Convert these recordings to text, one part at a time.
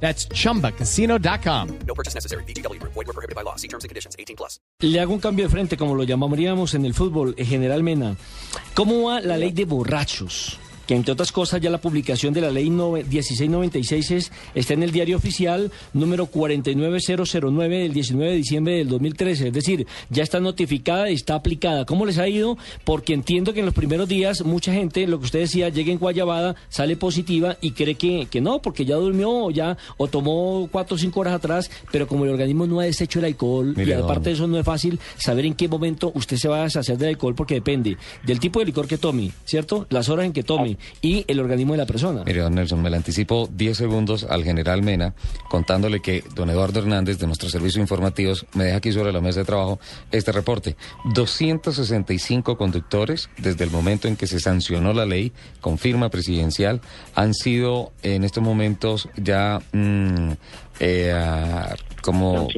That's chumbacasino.com. No purchase necessary. BGW. Void were prohibited by law. See terms and conditions. 18 plus. Le hago un cambio de frente, como lo llamaríamos en el fútbol, eh, General Mena. ¿Cómo va la ley de borrachos? Que entre otras cosas ya la publicación de la ley nove- 1696 es, está en el diario oficial número 49009 del 19 de diciembre del 2013. Es decir, ya está notificada y está aplicada. ¿Cómo les ha ido? Porque entiendo que en los primeros días mucha gente, lo que usted decía, llega en Guayabada, sale positiva y cree que, que no, porque ya durmió o ya o tomó cuatro o cinco horas atrás, pero como el organismo no ha deshecho el alcohol y don- aparte de eso no es fácil saber en qué momento usted se va a deshacer del alcohol porque depende del tipo de licor que tome, ¿cierto? Las horas en que tome y el organismo de la persona. Mire, don Nelson, me le anticipo 10 segundos al general Mena contándole que don Eduardo Hernández de nuestro servicio informativos me deja aquí sobre la mesa de trabajo este reporte. 265 conductores desde el momento en que se sancionó la ley con firma presidencial han sido en estos momentos ya mm, eh, como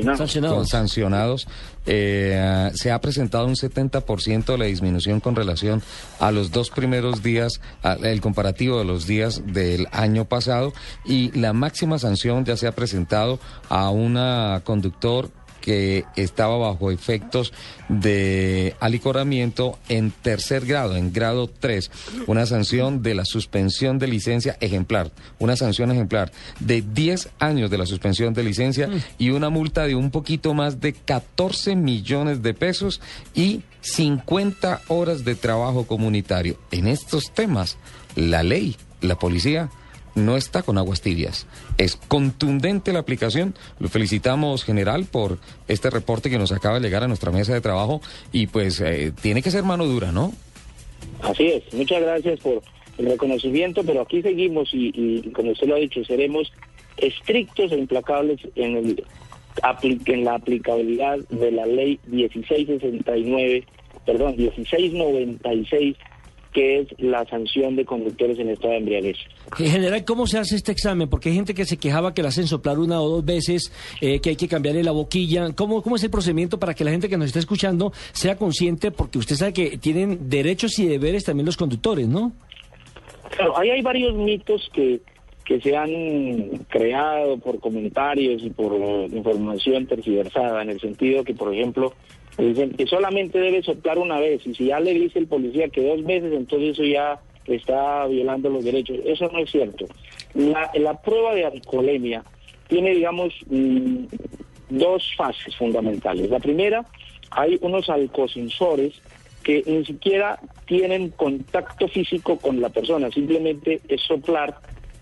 Sancionados. Eh, se ha presentado un 70% de la disminución con relación a los dos primeros días, a- el comparativo de los días del año pasado y la máxima sanción ya se ha presentado a una conductor que estaba bajo efectos de alicoramiento en tercer grado, en grado 3, una sanción de la suspensión de licencia ejemplar, una sanción ejemplar de 10 años de la suspensión de licencia y una multa de un poquito más de 14 millones de pesos y 50 horas de trabajo comunitario. En estos temas, la ley, la policía, no está con aguas tibias. Es contundente la aplicación. Lo felicitamos, general, por este reporte que nos acaba de llegar a nuestra mesa de trabajo y pues eh, tiene que ser mano dura, ¿no? Así es, muchas gracias por el reconocimiento, pero aquí seguimos y, y como usted lo ha dicho, seremos estrictos e implacables en, el, en la aplicabilidad de la ley 1669, perdón, 1696, que es la sanción de conductores en estado de embriaguez. En general, ¿cómo se hace este examen? Porque hay gente que se quejaba que la hacen soplar una o dos veces, eh, que hay que cambiarle la boquilla. ¿Cómo, ¿Cómo es el procedimiento para que la gente que nos está escuchando sea consciente? Porque usted sabe que tienen derechos y deberes también los conductores, ¿no? Claro, ahí hay varios mitos que, que se han creado por comentarios y por información tergiversada, en el sentido que, por ejemplo, dicen que solamente debe soplar una vez, y si ya le dice el policía que dos veces, entonces eso ya está violando los derechos. Eso no es cierto. La, prueba de alcoholemia tiene, digamos, mm, dos fases fundamentales. La primera, hay unos alcosensores que ni siquiera tienen contacto físico con la persona, simplemente es soplar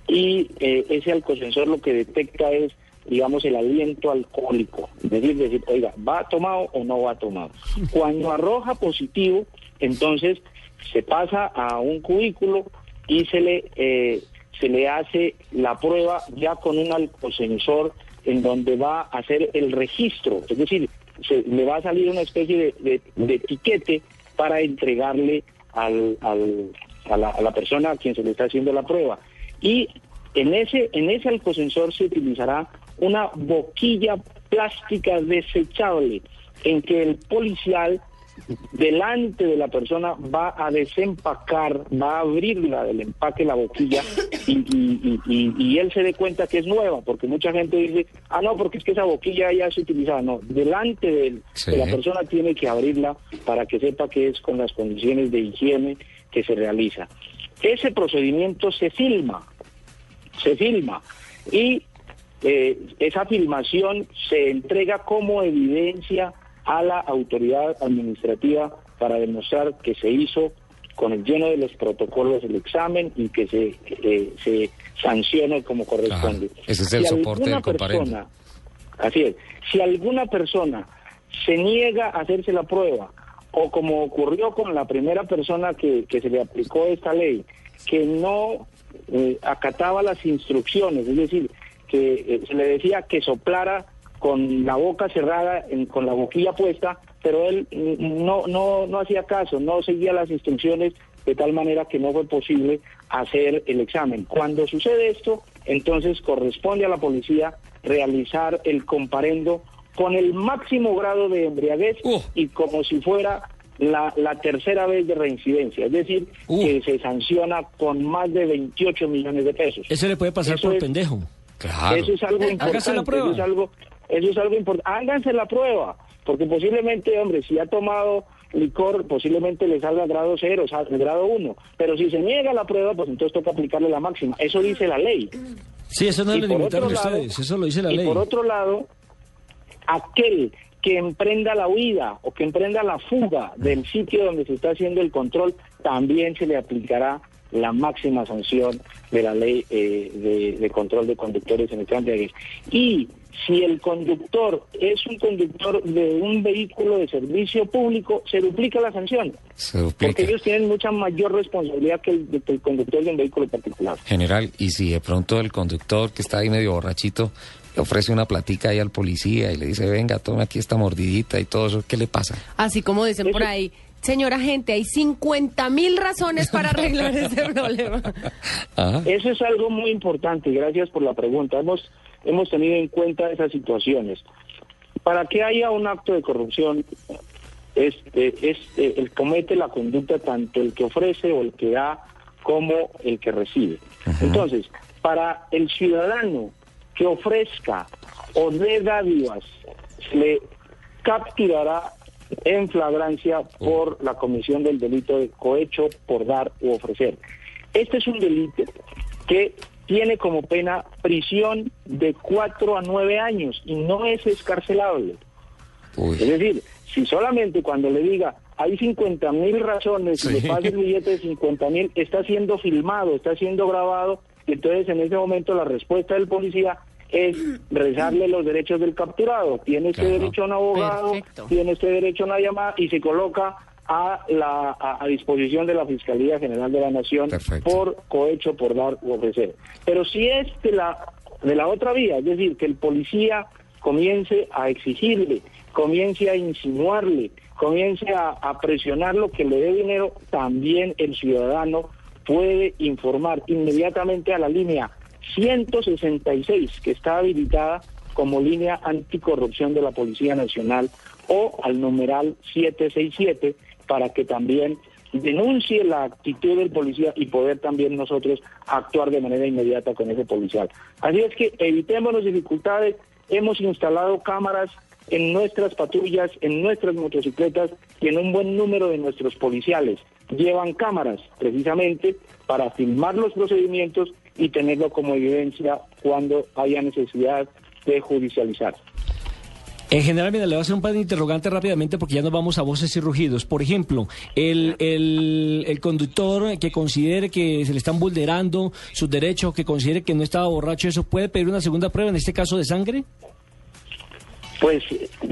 y eh, ese alcosensor lo que detecta es, digamos, el aliento alcohólico, es decir, decir, oiga, ¿va tomado o no va tomado? Cuando arroja positivo, entonces se pasa a un cubículo y se le, eh, se le hace la prueba ya con un alcosensor en donde va a hacer el registro, es decir, se, le va a salir una especie de, de- etiquete para entregarle al, al- a, la, a la persona a quien se le está haciendo la prueba. Y en ese, en ese alcosensor se utilizará una boquilla plástica desechable en que el policial delante de la persona va a desempacar, va a abrirla del empaque la boquilla y, y- y- y- y él se dé cuenta que es nueva, porque mucha gente dice, ah, no, porque es que esa boquilla ya se utilizaba. No, delante del- Sí. de la persona tiene que abrirla para que sepa que es con las condiciones de higiene que se realiza. Ese procedimiento se filma, se filma y eh, esa filmación se entrega como evidencia a la autoridad administrativa para demostrar que se hizo con el lleno de los protocolos del examen y que se, eh, se sancione como corresponde. Ese es el soporte alguna del comparendo. Así es. Si alguna persona se niega a hacerse la prueba, o como ocurrió con la primera persona que, que se le aplicó esta ley, que no eh, acataba las instrucciones, es decir, que eh, se le decía que soplara con la boca cerrada, en- con la boquilla puesta, pero él mm, no, no, no hacía caso, no seguía las instrucciones de tal manera que no fue posible hacer el examen. Cuando sucede esto, entonces corresponde a la policía realizar el comparendo con el máximo grado de embriaguez Uh. y como si fuera la, la tercera vez de reincidencia, es decir, Uh. que se sanciona con más de 28 millones de pesos. Eso le puede pasar Eso por es- pendejo. Claro. Eso es algo importante. Hágase la prueba. Eso es algo, eso es algo importante. Háganse la prueba, porque posiblemente, hombre, si ha tomado licor, posiblemente le salga grado cero, o sea, grado uno. Pero si se niega la prueba, pues entonces toca aplicarle la máxima. Eso dice la ley. Sí, eso no Y lo por limitaron otro lado- ustedes, eso lo dice la y ley. por otro lado, aquel que emprenda la huida o que emprenda la fuga del sitio donde se está haciendo el control, también se le aplicará la máxima sanción de la ley eh, de, de control de conductores en el tránsito. Y si el conductor es un conductor de un vehículo de servicio público, se duplica la sanción. Se Porque ellos tienen mucha mayor responsabilidad que el, que el conductor de un vehículo particular. General, y si de pronto el conductor que está ahí medio borrachito le ofrece una platica ahí al policía y le dice, venga, tome aquí esta mordidita y todo eso, ¿qué le pasa? Así como dicen por Eso- ahí, señora gente, hay 50 mil razones para arreglar ese problema. Ajá. Eso es algo muy importante gracias por la pregunta. Hemos, hemos tenido en cuenta esas situaciones. Para que haya un acto de corrupción, este, este, el comete la conducta tanto el que ofrece o el que da como el que recibe. Entonces, para el ciudadano que ofrezca o dé dádivas, se le capturará en flagrancia por la comisión del delito de cohecho por dar u ofrecer. Este es un delito que tiene como pena prisión de cuatro a nueve años y no es escarcelable. Es decir, si solamente cuando le diga hay 50 mil razones y Sí. le pasa el billete de 50 mil, está siendo filmado, está siendo grabado, y entonces en ese momento la respuesta del policía es rezarle los derechos del capturado. Tiene usted Claro. derecho a un abogado, Perfecto. tiene usted derecho a una llamada y se coloca a la a, a disposición de la Fiscalía General de la Nación Perfecto. por cohecho, por dar u ofrecer. Pero si es de la, de la otra vía, es decir, que el policía comience a exigirle, comience a insinuarle, comience a, a presionarlo que le dé dinero, también el ciudadano puede informar inmediatamente a la línea 166 que está habilitada como línea anticorrupción de la Policía Nacional o al numeral 767 para que también denuncie la actitud del policía y poder también nosotros actuar de manera inmediata con ese policial. Así es que evitemos las dificultades, hemos instalado cámaras en nuestras patrullas, en nuestras motocicletas y en un buen número de nuestros policiales. Llevan cámaras precisamente para filmar los procedimientos y tenerlo como evidencia cuando haya necesidad de judicializar. En general, mira, le voy a hacer un par de interrogantes rápidamente porque ya nos vamos a voces y rugidos. Por ejemplo, el, el, el conductor que considere que se le están vulnerando sus derechos, que considere que no estaba borracho, ¿eso puede pedir una segunda prueba, en este caso de sangre? Pues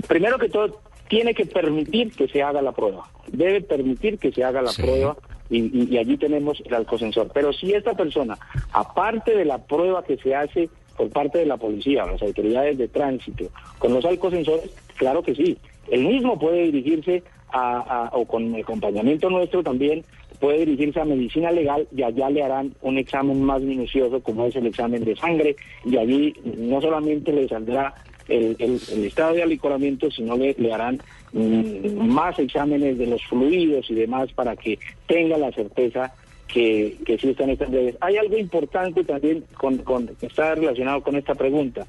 primero que todo tiene que permitir que se haga la prueba. Debe permitir que se haga la Sí. prueba y, allí tenemos el alcosensor. Pero si esta persona, aparte de la prueba que se hace por parte de la policía las autoridades de tránsito, con los alcosensores, claro que sí. El mismo puede dirigirse a, a- o con el acompañamiento nuestro también puede dirigirse a medicina legal y allá le harán un examen más minucioso como es el examen de sangre y allí no solamente le saldrá el, el- el estado de alicoramiento, sino le, le harán mm, más exámenes de los fluidos y demás para que tenga la certeza que, que sí están estas redes. Hay algo importante también con, con- que está relacionado con esta pregunta.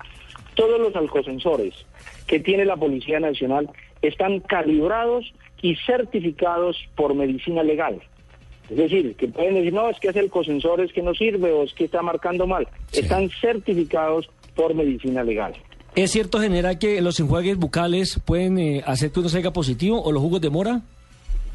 Todos los alcosensores que tiene la Policía Nacional están calibrados y certificados por medicina legal. Es decir, que pueden decir, no, es que ese alcosensor es que no sirve o es que está marcando mal. Sí. Están certificados por medicina legal. ¿Es cierto, general, que los enjuagues bucales pueden eh, hacer que uno salga positivo o los jugos de mora?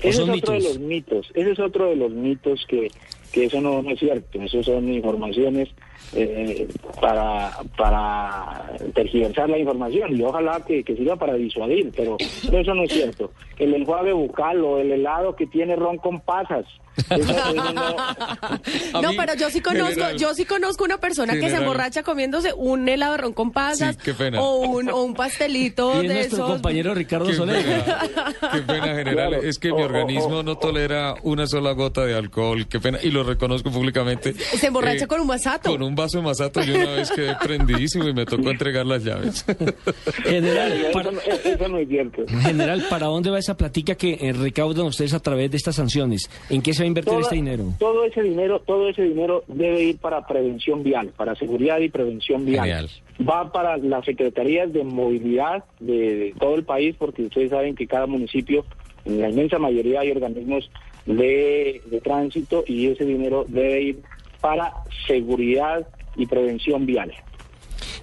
¿O Ese es otro de mitos? los mitos, ese es otro de los mitos que, que eso no, no es cierto, eso son informaciones eh, para, para tergiversar la información y ojalá que, que sirva para disuadir, pero, pero eso no es cierto. El enjuague bucal o el helado que tiene ron con pasas. eso- eso no- pero yo sí conozco, general. yo sí conozco una persona que se emborracha comiéndose un helado de ron con pasas Sí, qué pena. o un, o un pastelito Y es de nuestro esos. compañero Ricardo Qué Soler. pena, qué pena general. Claro. Es que mi O- o- organismo o- no tolera una sola gota de alcohol. Qué pena. Y lo reconozco públicamente. Eh, Se emborracha con un masato. Con un vaso de masato. Yo una vez quedé prendidísimo y me tocó entregar las llaves. General, para, no- eso no es cierto. general, ¿para dónde va esa platica que eh, recaudan ustedes a través de estas sanciones? ¿En qué se va a invertir Toda- este dinero? Todo ese dinero, todo ese dinero debe ir para prevención vial, para seguridad y prevención vial. Genial. Va para las secretarías de movilidad de, de todo el país, porque ustedes saben que cada municipio, en la inmensa mayoría, hay organismos de, de tránsito y ese dinero debe ir para seguridad y prevención vial.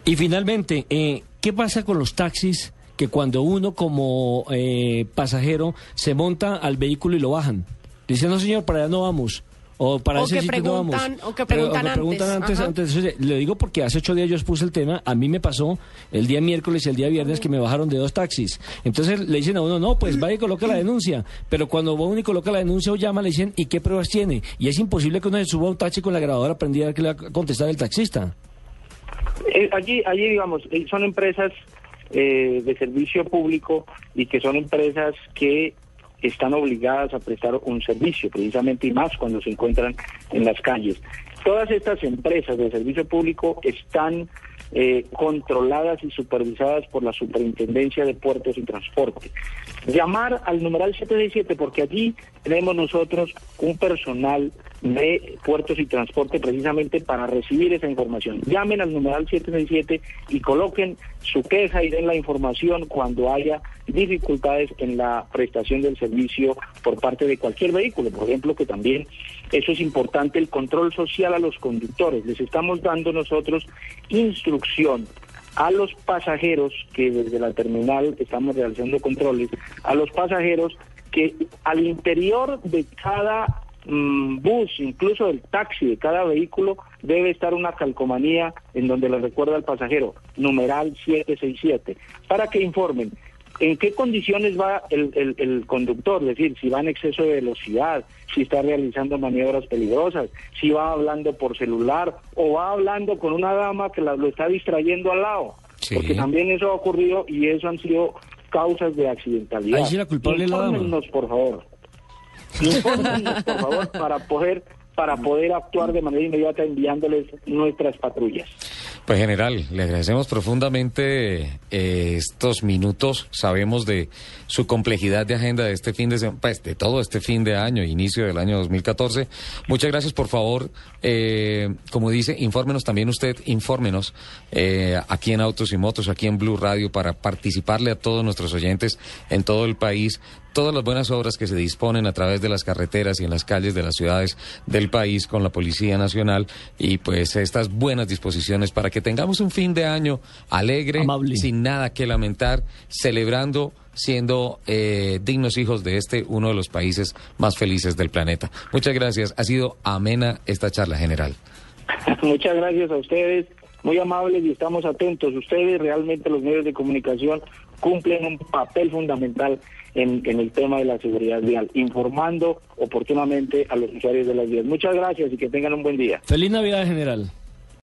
Y finalmente, eh, ¿qué pasa con los taxis que cuando uno como eh, pasajero se monta al vehículo y lo bajan? Dice, no señor, para allá no vamos. O para O ese que sitio no vamos. preguntan- o que Pero- preguntan preguntan antes, antes. antes. Le digo porque hace ocho días yo expuse el tema. A mí me pasó el día miércoles y el día viernes que me bajaron de dos taxis. Entonces le dicen a uno, no, pues vaya y coloca la denuncia. Pero cuando va uno y coloca la denuncia o llama, le dicen, ¿y qué pruebas tiene? Y es imposible que uno se suba a un taxi con la grabadora prendida que le va a contestar el taxista. Eh, allí, allí, digamos, eh, son empresas eh, de servicio público y que son empresas que están obligadas a prestar un servicio, precisamente y más cuando se encuentran en las calles. Todas estas empresas de servicio público están eh, controladas y supervisadas por la Superintendencia de Puertos y Transporte. Llamar al numeral 767 porque allí tenemos nosotros un personal de Puertos y Transporte precisamente para recibir esa información. Llamen al numeral 767 y coloquen su queja y den la información cuando haya dificultades en la prestación del servicio por parte de cualquier vehículo. Por ejemplo, que también eso es importante, el control social a los conductores. Les estamos dando nosotros instrucción a los pasajeros que desde la terminal estamos realizando controles, a los pasajeros que al interior de cada mm, bus, incluso del taxi, de cada vehículo, debe estar una calcomanía en donde le recuerda al pasajero, numeral 767, para que informen en qué condiciones va el, el- el conductor, es decir, si va en exceso de velocidad, si está realizando maniobras peligrosas, si va hablando por celular o va hablando con una dama que la- lo está distrayendo al lado. Sí. Porque también eso ha ocurrido y eso han sido causas de accidentalidad. Ahí sí la culpable es la dama. Por favor. Infórmenos, por favor, para poder, para poder actuar de manera inmediata enviándoles nuestras patrullas. Pues general, le agradecemos profundamente eh, estos minutos. Sabemos de su complejidad de agenda de este fin de semana, pues de todo este fin de año, inicio del año 2014. Muchas gracias, por favor. eh, como dice, infórmenos también usted, infórmenos eh, aquí en Autos y Motos, aquí en Blue Radio, para participarle a todos nuestros oyentes en todo el país todas las buenas obras que se disponen a través de las carreteras y en las calles de las ciudades del país con la Policía Nacional y pues estas buenas disposiciones para que tengamos un fin de año alegre, Amable. sin nada que lamentar, celebrando siendo eh, dignos hijos de este uno de los países más felices del planeta. Muchas gracias. Ha sido amena esta charla general. Muchas gracias a ustedes, muy amables y estamos atentos. Ustedes realmente los medios de comunicación cumplen un papel fundamental en, en el tema de la seguridad vial, informando oportunamente a los usuarios de las vías. Muchas gracias y que tengan un buen día. Feliz Navidad, general.